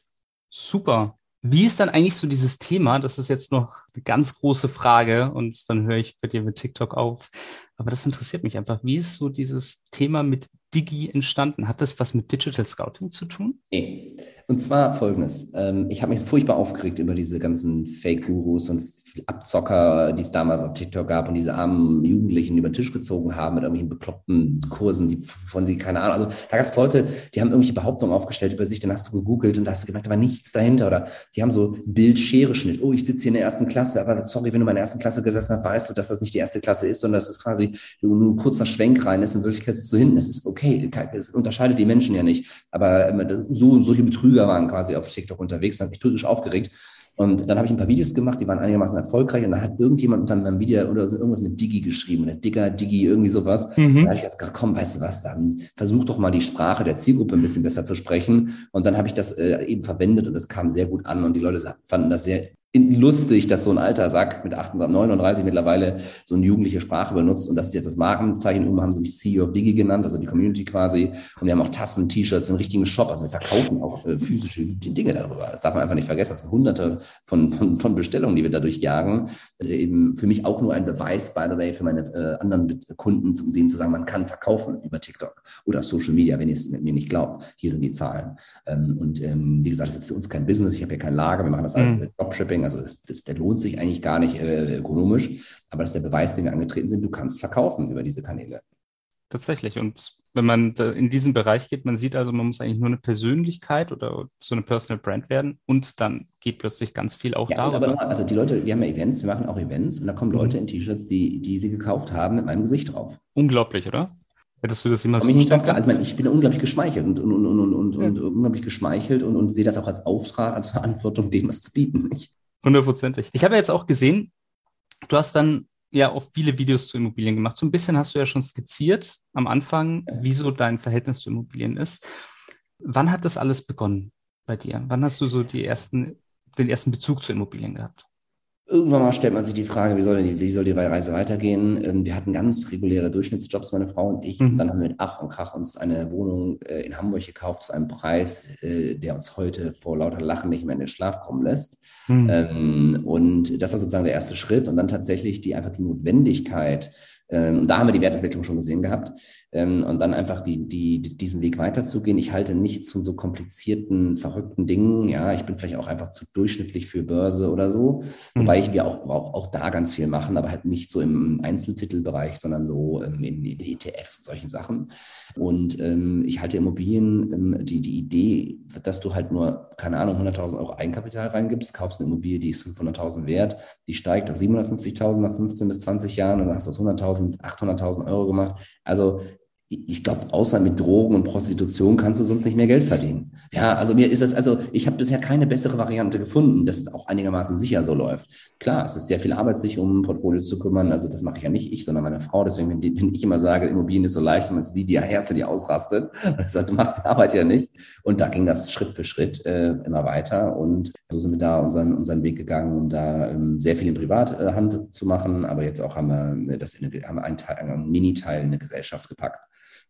Super. Wie ist dann eigentlich so dieses Thema? Das ist jetzt noch eine ganz große Frage und dann höre ich bei dir mit TikTok auf. Aber das interessiert mich einfach. Wie ist so dieses Thema mit Digi entstanden? Hat das was mit Digital Scouting zu tun? Nee. Und zwar folgendes. Ähm, ich habe mich furchtbar aufgeregt über diese ganzen Fake-Gurus und Abzocker, die es damals auf TikTok gab und diese armen Jugendlichen über den Tisch gezogen haben mit irgendwelchen bekloppten Kursen, die von sie keine Ahnung. Also da gab es Leute, die haben irgendwelche Behauptungen aufgestellt über sich, dann hast du gegoogelt und da hast du gemerkt, da war nichts dahinter. Oder die haben so Bild-Schere-Schnitt. Oh, ich sitze hier in der ersten Klasse, aber sorry, wenn du in der ersten Klasse gesessen hast, weißt du, dass das nicht die erste Klasse ist, sondern das ist quasi nur ein kurzer Schwenk rein ist. In Wirklichkeit du hinten. Das ist okay. Es unterscheidet die Menschen ja nicht. Aber ähm, so, solche Betrüger waren quasi auf TikTok unterwegs, haben mich tierisch aufgeregt. Und dann habe ich ein paar Videos gemacht, die waren einigermaßen erfolgreich. Und da hat irgendjemand unter meinem Video oder irgendwas mit Digi geschrieben, oder Digger, Digi, irgendwie sowas. Mhm. Da habe ich gesagt, komm, weißt du was, dann versuch doch mal die Sprache der Zielgruppe ein bisschen besser zu sprechen. Und dann habe ich das äh, eben verwendet und das kam sehr gut an und die Leute fanden das sehr lustig, dass so ein alter Sack mit 38, 39 mittlerweile so eine jugendliche Sprache benutzt. Und das ist jetzt das Markenzeichen. Um haben sie mich CEO of Digi genannt, also die Community quasi. Und wir haben auch Tassen, T-Shirts, einen richtigen Shop. Also wir verkaufen auch äh, physische Dinge darüber. Das darf man einfach nicht vergessen. Das sind hunderte von, von, von Bestellungen, die wir dadurch jagen. Also eben für mich auch nur ein Beweis, by the way, für meine äh, anderen Kunden, um denen zu sagen, man kann verkaufen über TikTok oder Social Media, wenn ihr es mir nicht glaubt. Hier sind die Zahlen. Ähm, und ähm, wie gesagt, das ist jetzt für uns kein Business. Ich habe hier kein Lager. Wir machen das als mhm. Dropshipping. Also das, das, der lohnt sich eigentlich gar nicht äh, ökonomisch, aber das ist der Beweis, den wir angetreten sind, du kannst verkaufen über diese Kanäle. Tatsächlich. Und wenn man in diesen Bereich geht, man sieht also, man muss eigentlich nur eine Persönlichkeit oder so eine Personal Brand werden und dann geht plötzlich ganz viel auch ja, darüber. Aber also die Leute, wir haben ja Events, wir machen auch Events und da kommen Leute mhm. in T-Shirts, die, die sie gekauft haben mit meinem Gesicht drauf. Unglaublich, oder? Hättest du das jemals ich nicht drauf, also ich bin unglaublich geschmeichelt und, und, und, und, und, ja. und unglaublich geschmeichelt und, und sehe das auch als Auftrag, als Verantwortung, dem was zu bieten. Nicht? Hundertprozentig. Ich habe jetzt auch gesehen, du hast dann ja auch viele Videos zu Immobilien gemacht. So ein bisschen hast du ja schon skizziert am Anfang, wie so dein Verhältnis zu Immobilien ist. Wann hat das alles begonnen? bei dir? Wann hast du so die ersten, den ersten Bezug zu Immobilien gehabt? Irgendwann mal stellt man sich die Frage, wie soll die, wie soll die Reise weitergehen? Ähm, wir hatten ganz reguläre Durchschnittsjobs, meine Frau und ich. Mhm. Dann haben wir mit Ach und Krach uns eine Wohnung äh, in Hamburg gekauft zu einem Preis, äh, der uns heute vor lauter Lachen nicht mehr in den Schlaf kommen lässt. Mhm. Ähm, und das war sozusagen der erste Schritt. Und dann tatsächlich die einfach die Notwendigkeit, ähm, da haben wir die Wertentwicklung schon gesehen gehabt. Ähm, und dann einfach die, die, diesen Weg weiterzugehen. Ich halte nichts von so komplizierten, verrückten Dingen. Ja, ich bin vielleicht auch einfach zu durchschnittlich für Börse oder so. Mhm. Wobei ich wir auch, auch, auch da ganz viel machen, aber halt nicht so im Einzeltitelbereich, sondern so ähm, in, in ETFs und solchen Sachen. Und ähm, ich halte Immobilien, ähm, die, die Idee, dass du halt nur, keine Ahnung, 100.000 Euro Eigenkapital reingibst, kaufst eine Immobilie, die ist 500.000 wert, die steigt auf 750.000 nach 15 bis 20 Jahren und dann hast du aus 100.000 800.000 Euro gemacht. Also ich glaube, außer mit Drogen und Prostitution kannst du sonst nicht mehr Geld verdienen. Ja, also mir ist es, also ich habe bisher keine bessere Variante gefunden, dass es auch einigermaßen sicher so läuft. Klar, es ist sehr viel Arbeit, sich um ein Portfolio zu kümmern. Also das mache ich ja nicht ich, sondern meine Frau. Deswegen, wenn, die, wenn ich immer sage, Immobilien ist so leicht, dann ist die die erste, die ausrastet. Und sagt, du machst die Arbeit ja nicht. Und da ging das Schritt für Schritt äh, immer weiter. Und so sind wir da unseren, unseren Weg gegangen, um da ähm, sehr viel in Privathand zu machen. Aber jetzt auch haben wir äh, das in eine, haben einen, Teil, einen Mini-Teil in eine Gesellschaft gepackt.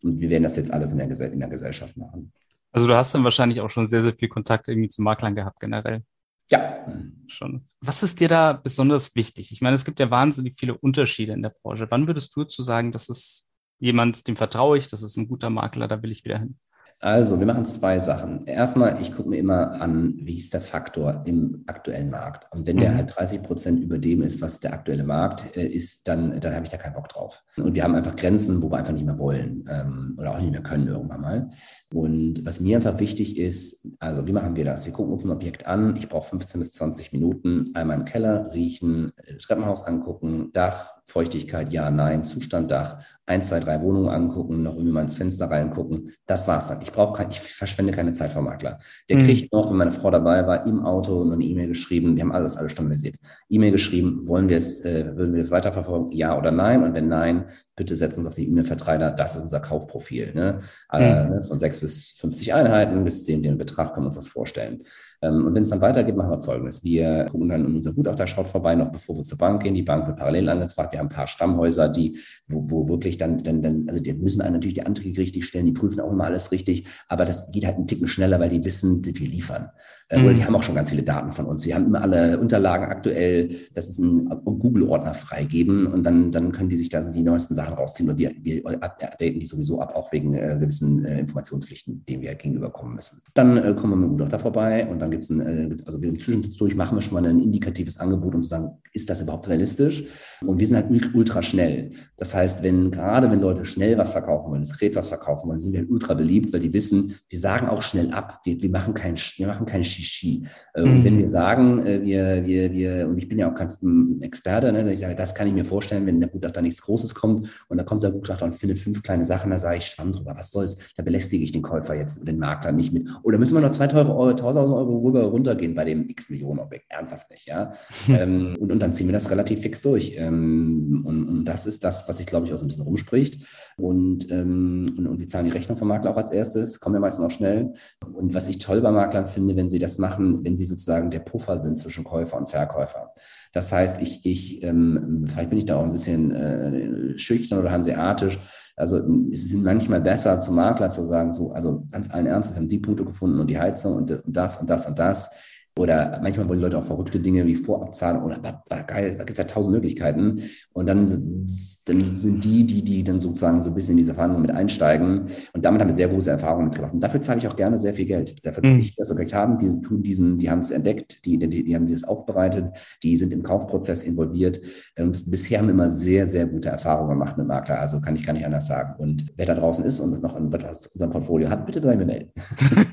Und wir werden das jetzt alles in der, in der Gesellschaft machen. Also du hast dann wahrscheinlich auch schon sehr, sehr viel Kontakt irgendwie zu Maklern gehabt generell. Ja. Schon. Was ist dir da besonders wichtig? Ich meine, es gibt ja wahnsinnig viele Unterschiede in der Branche. Wann würdest du zu sagen, das ist jemand, dem vertraue ich, das ist ein guter Makler, da will ich wieder hin? Also, wir machen zwei Sachen. Erstmal, ich gucke mir immer an, wie ist der Faktor im aktuellen Markt. Und wenn der mhm. halt 30 Prozent über dem ist, was der aktuelle Markt äh, ist, dann, dann habe ich da keinen Bock drauf. Und wir haben einfach Grenzen, wo wir einfach nicht mehr wollen ähm, oder auch nicht mehr können irgendwann mal. Und was mir einfach wichtig ist, also wie machen wir das? Wir gucken uns ein Objekt an. Ich brauche 15 bis 20 Minuten. Einmal im Keller riechen, äh, Treppenhaus angucken, Dach, Feuchtigkeit, ja, nein, Zustand Dach, ein, zwei, drei Wohnungen angucken, noch irgendwie mal ins Fenster reingucken. Das war's dann. Ich brauche ich verschwende keine Zeit vom Makler. Der mhm. kriegt noch, wenn meine Frau dabei war, im Auto eine E-Mail geschrieben. Wir haben alles, alles standardisiert. E-Mail geschrieben, wollen wir es, äh, würden wir das weiterverfolgen? Ja oder nein? Und wenn nein, bitte setzen uns auf die E-Mail-Verteiler. Das ist unser Kaufprofil. Ne? Mhm. Äh, von sechs bis 50 Einheiten bis den, den Betrag können wir uns das vorstellen. Ähm, und wenn es dann weitergeht, machen wir Folgendes. Wir gucken dann in unser Gutachter schaut vorbei, noch bevor wir zur Bank gehen. Die Bank wird parallel angefragt. Wir haben ein paar Stammhäuser, die, wo, wo wirklich dann, dann, dann, also die müssen einen natürlich die Anträge richtig stellen, die prüfen auch immer alles richtig, aber das geht halt einen Ticken schneller, weil die wissen, wir liefern. Äh, oder die mhm. haben auch schon ganz viele Daten von uns. Wir haben immer alle Unterlagen aktuell, das ist ein Google-Ordner freigeben und dann, dann können die sich da die neuesten Sachen rausziehen und wir, wir updaten die sowieso ab, auch wegen äh, gewissen äh, Informationspflichten, denen wir gegenüberkommen müssen. Dann äh, kommen wir mit dem Gutachter vorbei und dann gibt es ein, äh, also wir zwischendurch machen wir schon mal ein indikatives Angebot, um zu sagen, ist das überhaupt realistisch? Und wir sind halt ultra schnell. Das heißt, wenn gerade wenn Leute schnell was verkaufen wollen, diskret was verkaufen wollen, sind wir halt ultra beliebt, weil die wissen, wir sagen auch schnell ab. Wir, wir machen kein, wir machen kein Shishi. Äh, und mhm. wenn wir sagen, äh, wir, wir, wir, und ich bin ja auch kein hm, Experte, ne, ich sage, das kann ich mir vorstellen, wenn der Gutachter nichts Großes kommt und da kommt der Gutachter und findet fünf kleine Sachen, da sage ich, schwamm drüber, was soll's? Da belästige ich den Käufer jetzt und den Makler nicht mit. Oder müssen wir noch 2000 Euro, 1000 Euro rüber runtergehen bei dem x Millionen Objekt? Ernsthaft nicht, ja. ähm, und, und dann ziehen wir das relativ fix durch. Ähm, und, und das ist das, was sich, glaube ich, auch so ein bisschen rumspricht. Und, ähm, und, und wir zahlen die Rechnung vom Makler auch als erstes, kommen ja meistens auch schnell. Und was ich toll bei Maklern finde, wenn sie das machen, wenn sie sozusagen der Puffer sind zwischen Käufer und Verkäufer. Das heißt, ich, ich ähm, vielleicht bin ich da auch ein bisschen äh, schüchtern oder hanseatisch. Also es ist manchmal besser, zum Makler zu sagen, so, also ganz allen Ernstes, wir haben die Punkte gefunden und die Heizung und das und das und das. Und das oder manchmal wollen Leute auch verrückte Dinge wie Vorabzahlen oder war geil, da gibt es ja tausend Möglichkeiten. Und dann, dann sind die, die, die dann sozusagen so ein bisschen in diese Verhandlung mit einsteigen. Und damit haben wir sehr große Erfahrungen mitgemacht. Und dafür zahle ich auch gerne sehr viel Geld. Dafür zahle mhm. ich das Objekt haben, die tun diesen, die haben es entdeckt, die, die, die haben das aufbereitet, die sind im Kaufprozess involviert. Und das, bisher haben wir immer sehr, sehr gute Erfahrungen gemacht mit Makler. Also kann ich gar nicht anders sagen. Und wer da draußen ist und noch ein, was unserem Portfolio hat, bitte bei mir melden.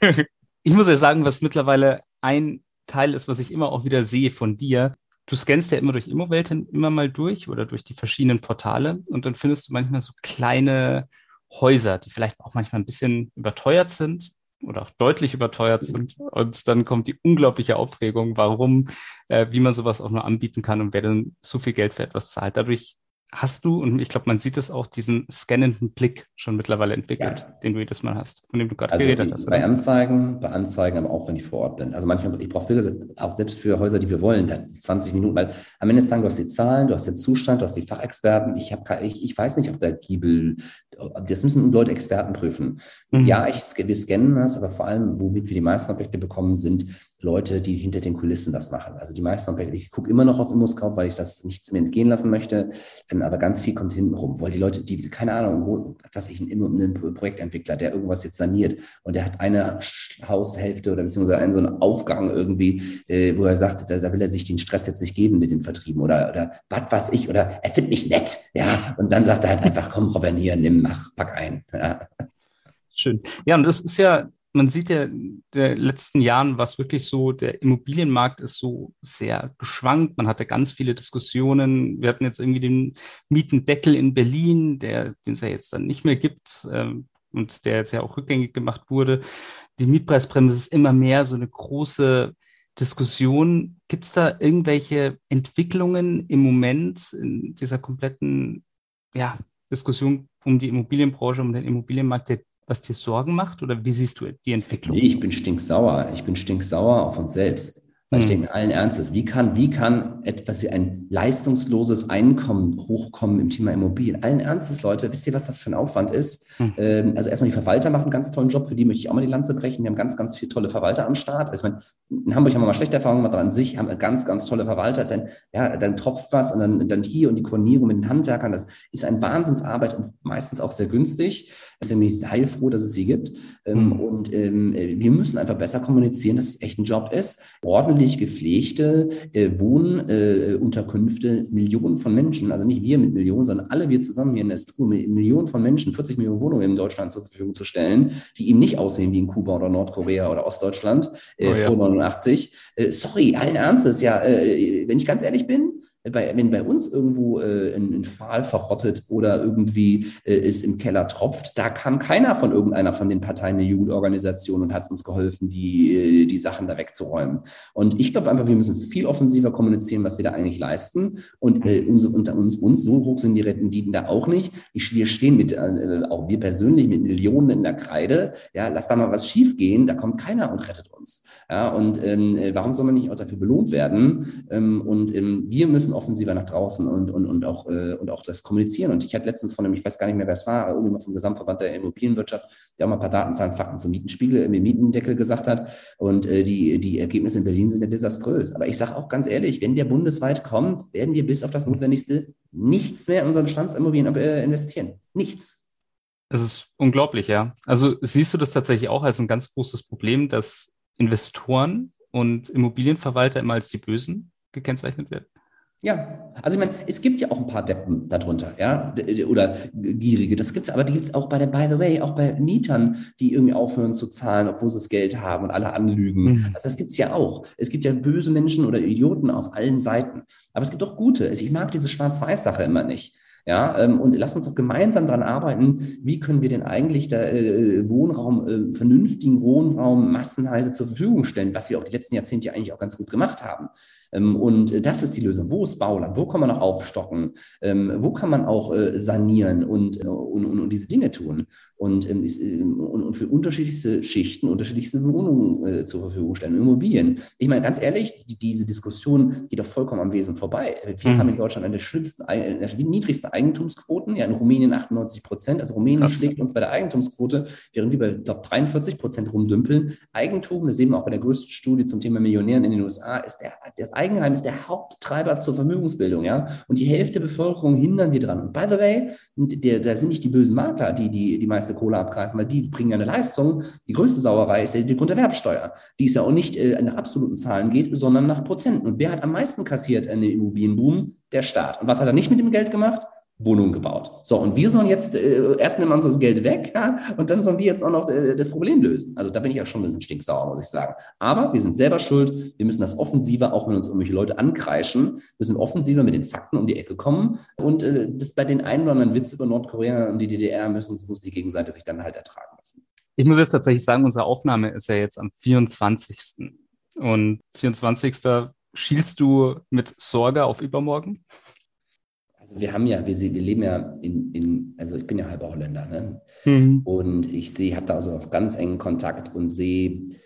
ich muss ja sagen, was mittlerweile ein Teil ist, was ich immer auch wieder sehe von dir. Du scannst ja immer durch Immowelt immer mal durch oder durch die verschiedenen Portale und dann findest du manchmal so kleine Häuser, die vielleicht auch manchmal ein bisschen überteuert sind oder auch deutlich überteuert sind. Und dann kommt die unglaubliche Aufregung, warum, äh, wie man sowas auch nur anbieten kann und wer denn so viel Geld für etwas zahlt. Dadurch hast du, und ich glaube, man sieht es auch, diesen scannenden Blick schon mittlerweile entwickelt, ja. den du jedes Mal hast, von dem du gerade also geredet hast. Bei? Anzeigen, bei Anzeigen, aber auch wenn ich vor Ort bin. Also manchmal, ich brauche auch selbst für Häuser, die wir wollen, 20 Minuten, weil am Ende des Tages, du hast die Zahlen, du hast den Zustand, du hast die Fachexperten. Ich, hab, ich, ich weiß nicht, ob der Giebel, das müssen Leute Experten prüfen. Mhm. Ja, ich, wir scannen das, aber vor allem, womit wir die meisten Objekte bekommen, sind Leute, die hinter den Kulissen das machen. Also die meisten Objekte, ich gucke immer noch auf ImmoScout, weil ich das nichts mehr entgehen lassen möchte, ähm, aber ganz viel kommt hinten rum, weil die Leute, die, keine Ahnung, dass ich einen, Projektentwickler, der irgendwas jetzt saniert und der hat eine Haushälfte oder beziehungsweise einen so einen Aufgang irgendwie, äh, wo er sagt, da, da, will er sich den Stress jetzt nicht geben mit den Vertrieben oder, oder was weiß ich, oder er findet mich nett, ja, und dann sagt er halt einfach, komm, Robin, hier, nimm, mach, pack ein. Ja. Schön. Ja, und das ist ja man sieht ja in den letzten Jahren, was wirklich so, der Immobilienmarkt ist so sehr geschwankt. Man hatte ganz viele Diskussionen. Wir hatten jetzt irgendwie den Mietendeckel in Berlin, der, den es ja jetzt dann nicht mehr gibt ähm, und der jetzt ja auch rückgängig gemacht wurde. Die Mietpreisbremse ist immer mehr so eine große Diskussion. Gibt es da irgendwelche Entwicklungen im Moment in dieser kompletten ja, Diskussion um die Immobilienbranche, um den Immobilienmarkt, der was dir Sorgen macht oder wie siehst du die Entwicklung? Nee, ich bin stinksauer. Ich bin stinksauer auf uns selbst. Weil ich hm. denke allen Ernstes, wie kann, wie kann etwas wie ein leistungsloses Einkommen hochkommen im Thema Immobilien? Allen Ernstes, Leute, wisst ihr, was das für ein Aufwand ist? Mhm. also erstmal die Verwalter machen einen ganz tollen Job, für die möchte ich auch mal die Lanze brechen. Wir haben ganz, ganz viele tolle Verwalter am Start. Also ich meine, in Hamburg haben wir mal schlechte Erfahrungen gemacht, aber an sich haben wir ganz, ganz tolle Verwalter. Es ist ein, ja, dann tropft was und dann, dann hier und die Koordinierung mit den Handwerkern, das ist eine Wahnsinnsarbeit und meistens auch sehr günstig. Deswegen bin ich heilfroh, dass es sie gibt. Mhm. Und ähm, wir müssen einfach besser kommunizieren, dass es echt ein Job ist. Ordentlich gepflegte äh, Wohnunterkünfte, äh, Millionen von Menschen, also nicht wir mit Millionen, sondern alle wir zusammen hier in der Struktur, Millionen von Menschen, 40 Millionen Wohnungen in Deutschland zur Verfügung zu stellen, die eben nicht aussehen wie in Kuba oder Nordkorea oder Ostdeutschland äh, oh, ja. vor 89. Äh, sorry, allen Ernstes, ja, äh, wenn ich ganz ehrlich bin, bei, wenn bei uns irgendwo äh, ein, ein Pfahl verrottet oder irgendwie äh, es im Keller tropft, da kam keiner von irgendeiner von den Parteien der Jugendorganisation und hat uns geholfen, die, äh, die Sachen da wegzuräumen. Und ich glaube einfach, wir müssen viel offensiver kommunizieren, was wir da eigentlich leisten. Und äh, unter uns, uns, so hoch sind die Renditen da auch nicht. Ich, wir stehen mit, äh, auch wir persönlich mit Millionen in der Kreide. Ja, lass da mal was schiefgehen, da kommt keiner und rettet uns. Ja, und ähm, äh, warum soll man nicht auch dafür belohnt werden? Ähm, und ähm, wir müssen offensiver nach draußen und, und, und, auch, äh, und auch das kommunizieren. Und ich hatte letztens von einem, ich weiß gar nicht mehr, wer es war, irgendjemand vom Gesamtverband der Immobilienwirtschaft, der auch mal ein paar Datenzahlen, Fakten zum Mietenspiegel im Mietendeckel gesagt hat. Und äh, die, die Ergebnisse in Berlin sind ja desaströs. Aber ich sage auch ganz ehrlich, wenn der bundesweit kommt, werden wir bis auf das Notwendigste nichts mehr in unseren Bestandsimmobilien äh, investieren. Nichts. Das ist unglaublich, ja. Also siehst du das tatsächlich auch als ein ganz großes Problem, dass Investoren und Immobilienverwalter immer als die Bösen gekennzeichnet werden? Ja, also ich meine, es gibt ja auch ein paar Deppen darunter, ja, oder Gierige, das gibt's, aber die gibt's auch bei der, by the way, auch bei Mietern, die irgendwie aufhören zu zahlen, obwohl sie das Geld haben und alle anlügen. Mhm. Also das gibt's ja auch. Es gibt ja böse Menschen oder Idioten auf allen Seiten. Aber es gibt auch gute. Also ich mag diese Schwarz-Weiß-Sache immer nicht. Ja, ähm, und lass uns doch gemeinsam daran arbeiten, wie können wir denn eigentlich der äh, Wohnraum, äh, vernünftigen Wohnraum massenweise zur Verfügung stellen, was wir auch die letzten Jahrzehnte ja eigentlich auch ganz gut gemacht haben. Ähm, und das ist die Lösung. Wo ist Bauland? Wo kann man noch aufstocken? Ähm, wo kann man auch äh, sanieren und, äh, und, und, und diese Dinge tun? Und, ähm, und, für unterschiedlichste Schichten unterschiedlichste Wohnungen äh, zur Verfügung stellen, Immobilien. Ich meine, ganz ehrlich, die, diese Diskussion geht doch vollkommen am Wesen vorbei. Wir mhm. haben in Deutschland eine der schlimmsten, eine der niedrigsten Eigentumsquoten, ja, in Rumänien 98 Prozent. Also Rumänien Krass. schlägt uns bei der Eigentumsquote, während wir bei, glaube 43 Prozent rumdümpeln. Eigentum, das sehen wir auch bei der größten Studie zum Thema Millionären in den USA, ist der, das Eigenheim ist der Haupttreiber zur Vermögensbildung, ja. Und die Hälfte der Bevölkerung hindern wir dran. Und by the way, da sind nicht die bösen Makler, die die, die meiste Kohle abgreifen, weil die bringen ja eine Leistung. Die größte Sauerei ist ja die Grunderwerbsteuer, die es ja auch nicht äh, nach absoluten Zahlen geht, sondern nach Prozenten. Und wer hat am meisten kassiert an den Immobilienboom? Der Staat. Und was hat er nicht mit dem Geld gemacht? Wohnungen gebaut. So, und wir sollen jetzt, äh, erst nehmen wir das Geld weg, ja, und dann sollen wir jetzt auch noch äh, das Problem lösen. Also da bin ich ja schon ein bisschen stinksauer, muss ich sagen. Aber wir sind selber schuld. Wir müssen das offensiver, auch wenn uns irgendwelche Leute ankreischen, wir sind offensiver mit den Fakten um die Ecke kommen. Und äh, das bei den einen oder anderen Witz über Nordkorea und die DDR müssen, muss die Gegenseite sich dann halt ertragen lassen. Ich muss jetzt tatsächlich sagen, unsere Aufnahme ist ja jetzt am 24. Und 24. schielst du mit Sorge auf übermorgen? Wir haben ja, wir, wir leben ja in, in, also ich bin ja halber Holländer, ne? Mhm. Und ich sehe, habe da also auch ganz engen Kontakt und sehe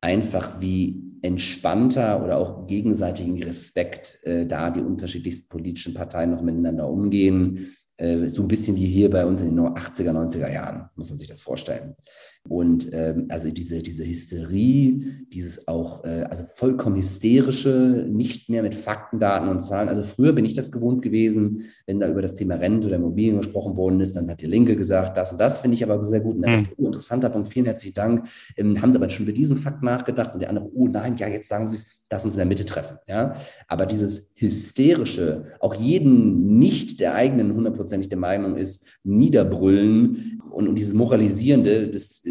einfach, wie entspannter oder auch gegenseitigen Respekt äh, da die unterschiedlichsten politischen Parteien noch miteinander umgehen. Äh, so ein bisschen wie hier bei uns in den 80er, 90er Jahren, muss man sich das vorstellen. Und ähm, also diese, diese Hysterie, dieses auch, äh, also vollkommen hysterische, nicht mehr mit Fakten, Daten und Zahlen. Also früher bin ich das gewohnt gewesen, wenn da über das Thema Rente oder Immobilien gesprochen worden ist, dann hat die Linke gesagt, das und das finde ich aber sehr gut. Und dann mhm. oh, interessanter Punkt, vielen herzlichen Dank. Ähm, haben Sie aber schon über diesen Fakt nachgedacht? Und der andere, oh nein, ja, jetzt sagen Sie es, lass uns in der Mitte treffen. Ja? Aber dieses hysterische, auch jeden nicht der eigenen hundertprozentig der Meinung ist, niederbrüllen und, und dieses moralisierende, das,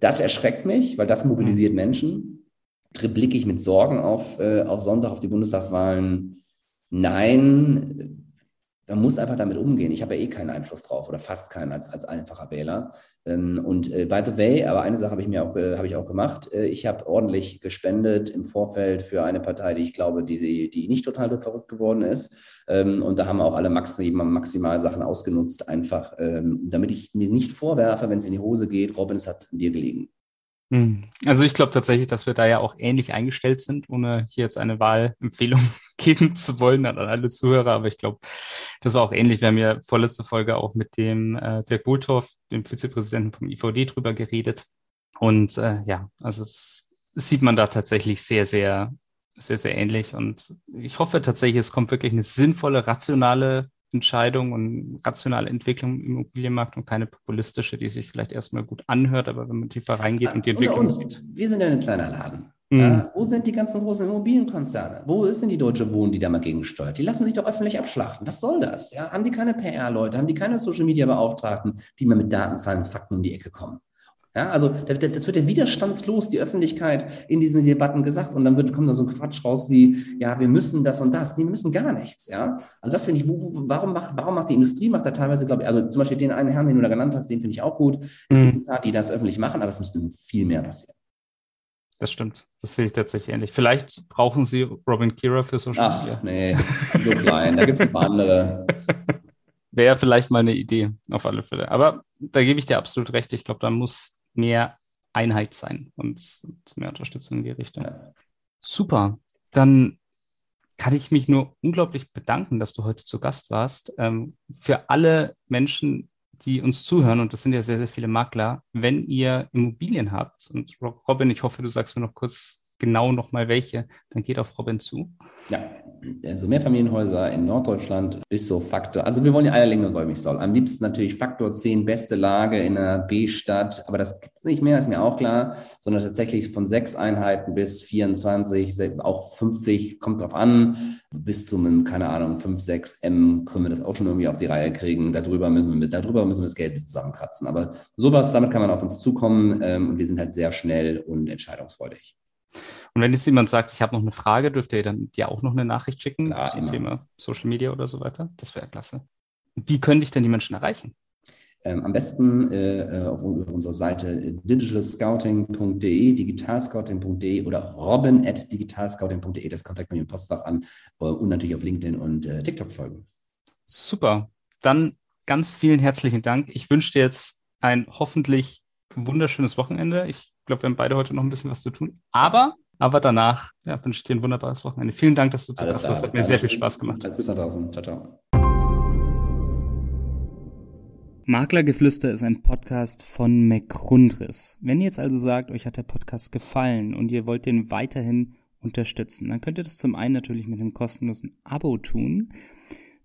das erschreckt mich, weil das mobilisiert Menschen. Blicke ich mit Sorgen auf, äh, auf Sonntag auf die Bundestagswahlen? Nein, man muss einfach damit umgehen. Ich habe ja eh keinen Einfluss drauf oder fast keinen als, als einfacher Wähler. Ähm, und äh, by the way, aber eine Sache habe ich mir auch, äh, habe ich auch gemacht. Äh, ich habe ordentlich gespendet im Vorfeld für eine Partei, die ich glaube, die, die nicht total verrückt geworden ist. Ähm, und da haben auch alle maximal, maximal Sachen ausgenutzt, einfach, ähm, damit ich mir nicht vorwerfe, wenn es in die Hose geht, Robin, es hat dir gelegen. Hm. Also ich glaube tatsächlich, dass wir da ja auch ähnlich eingestellt sind, ohne hier jetzt eine Wahlempfehlung geben zu wollen an alle Zuhörer. Aber ich glaube, das war auch ähnlich. Wir haben ja vorletzte Folge auch mit dem äh, Dirk Bulthoff, dem Vizepräsidenten vom IVD, drüber geredet. Und äh, ja, also das sieht man da tatsächlich sehr, sehr, sehr, sehr ähnlich. Und ich hoffe tatsächlich, es kommt wirklich eine sinnvolle, rationale Entscheidung und rationale Entwicklung im Immobilienmarkt und keine populistische, die sich vielleicht erstmal gut anhört, aber wenn man tiefer reingeht und die Entwicklung uns, sieht. Wir sind ja ein kleiner Laden. Mhm. Ja, wo sind die ganzen großen Immobilienkonzerne? Wo ist denn die Deutsche Wohnen, die da mal gegensteuert? Die lassen sich doch öffentlich abschlachten. Was soll das? Ja, haben die keine PR-Leute? Haben die keine Social-Media-Beauftragten, die mal mit Daten, Zahlen, Fakten um die Ecke kommen? Ja, also das, wird ja widerstandslos die Öffentlichkeit in diesen Debatten gesagt und dann wird, kommt da so ein Quatsch raus wie, ja, wir müssen das und das. Nee, wir müssen gar nichts. Ja, also das finde ich, wo, warum, macht, warum macht die Industrie, macht da teilweise, glaube ich, also zum Beispiel den einen Herrn, den du da genannt hast, den finde ich auch gut. Es mhm. gibt paar, die das öffentlich machen, aber es müsste viel mehr passieren. Das stimmt. Das sehe ich tatsächlich ähnlich. Vielleicht brauchen Sie Robin Kira für Social Ach, Media. Nee, so klein. da gibt es ein paar andere. Wäre vielleicht mal eine Idee, auf alle Fälle. Aber da gebe ich dir absolut recht. Ich glaube, da muss mehr Einheit sein und, und mehr Unterstützung in die Richtung. Ja. Super. Dann kann ich mich nur unglaublich bedanken, dass du heute zu Gast warst. Ähm, für alle Menschen, die uns zuhören, und das sind ja sehr, sehr viele Makler, wenn ihr Immobilien habt, und Robin, ich hoffe, du sagst mir noch kurz genau nochmal welche, dann geht auf Robin zu. Ja, also Mehrfamilienhäuser in Norddeutschland bis so Faktor, also wir wollen die Eierlinge und Wollmilchsau. Am liebsten natürlich Faktor 10, beste Lage in einer B-Stadt, aber das gibt es nicht mehr, ist mir auch klar, sondern tatsächlich von sechs Einheiten bis 24, auch 50, kommt drauf an, bis zu einem, keine Ahnung, 5, 6 M können wir das auch schon irgendwie auf die Reihe kriegen. Darüber müssen wir, mit, darüber müssen wir das Geld zusammenkratzen. Aber sowas, damit kann man auf uns zukommen ähm, und wir sind halt sehr schnell und entscheidungsfreudig. Und wenn jetzt jemand sagt, ich habe noch eine Frage, dürft ihr dann dir auch noch eine Nachricht schicken Klar, zum immer. Thema Social Media oder so weiter? Das wäre klasse. Wie könnte ich denn die Menschen erreichen? Ähm, am besten äh, auf unserer Seite digitalscouting.de, digitalscouting.de oder robin at digitalscouting.de, das Kontakt bei mir im Postfach an äh, und natürlich auf LinkedIn und äh, TikTok folgen. Super. Dann ganz vielen herzlichen Dank. Ich wünsche dir jetzt ein hoffentlich wunderschönes Wochenende. Ich glaube, wir haben beide heute noch ein bisschen was zu tun. Aber, aber danach ja, wünsche ich dir ein wunderbares Wochenende. Vielen Dank, dass du zu Gast warst. Hat mir sehr viel Spaß gemacht. Bis nach draußen. Ciao, ciao. Maklergeflüster ist ein Podcast von McRundris. Wenn ihr jetzt also sagt, euch hat der Podcast gefallen und ihr wollt den weiterhin unterstützen, dann könnt ihr das zum einen natürlich mit einem kostenlosen Abo tun.